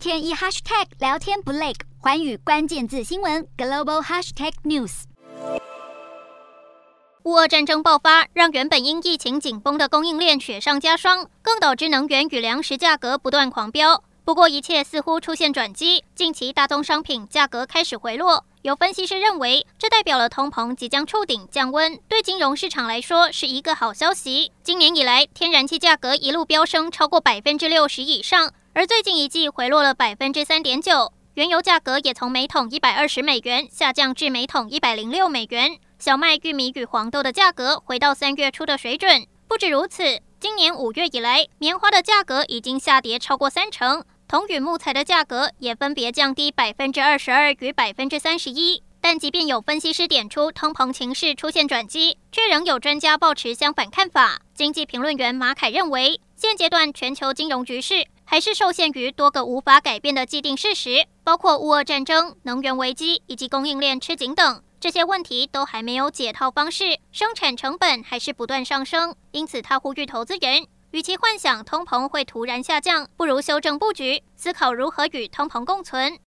天一 hashtag 聊天不累，寰宇关键字新闻 global hashtag news。乌俄战争爆发，让原本因疫情紧绷的供应链雪上加霜，更导致能源与粮食价格不断狂飙。不过，一切似乎出现转机，近期大宗商品价格开始回落。有分析师认为，这代表了通膨即将触顶降温，对金融市场来说是一个好消息。今年以来，天然气价格一路飙升超过百分之六十以上，而最近一季回落了百分之三点九。原油价格也从每桶一百二十美元下降至每桶一百零六美元。小麦、玉米与黄豆的价格回到三月初的水准。不止如此，今年五月以来，棉花的价格已经下跌超过三成。铜与木材的价格也分别降低百分之二十二与百分之三十一，但即便有分析师点出通膨情势出现转机，却仍有专家抱持相反看法。经济评论员马凯认为，现阶段全球金融局势还是受限于多个无法改变的既定事实，包括乌俄战争、能源危机以及供应链吃紧等，这些问题都还没有解套方式，生产成本还是不断上升。因此，他呼吁投资人。与其幻想通膨会突然下降，不如修正布局，思考如何与通膨共存。